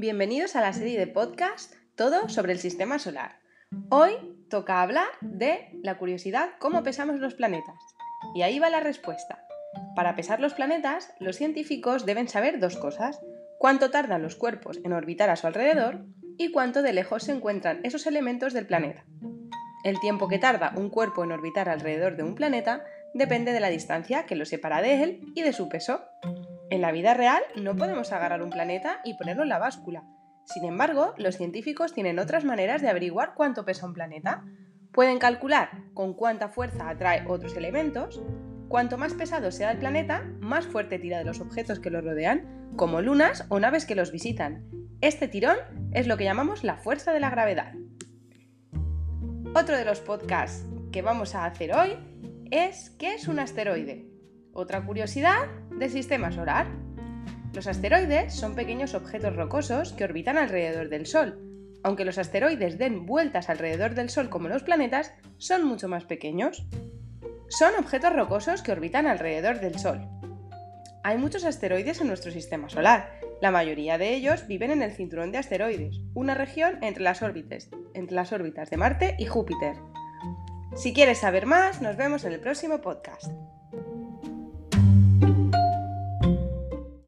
Bienvenidos a la serie de podcast Todo sobre el Sistema Solar. Hoy toca hablar de la curiosidad cómo pesamos los planetas. Y ahí va la respuesta. Para pesar los planetas, los científicos deben saber dos cosas. Cuánto tardan los cuerpos en orbitar a su alrededor y cuánto de lejos se encuentran esos elementos del planeta. El tiempo que tarda un cuerpo en orbitar alrededor de un planeta depende de la distancia que lo separa de él y de su peso. En la vida real no podemos agarrar un planeta y ponerlo en la báscula. Sin embargo, los científicos tienen otras maneras de averiguar cuánto pesa un planeta. Pueden calcular con cuánta fuerza atrae otros elementos. Cuanto más pesado sea el planeta, más fuerte tira de los objetos que lo rodean, como lunas o naves que los visitan. Este tirón es lo que llamamos la fuerza de la gravedad. Otro de los podcasts que vamos a hacer hoy es ¿qué es un asteroide? Otra curiosidad del sistema solar. Los asteroides son pequeños objetos rocosos que orbitan alrededor del Sol. Aunque los asteroides den vueltas alrededor del Sol como los planetas, son mucho más pequeños. Son objetos rocosos que orbitan alrededor del Sol. Hay muchos asteroides en nuestro sistema solar. La mayoría de ellos viven en el cinturón de asteroides, una región entre las órbitas, entre las órbitas de Marte y Júpiter. Si quieres saber más, nos vemos en el próximo podcast.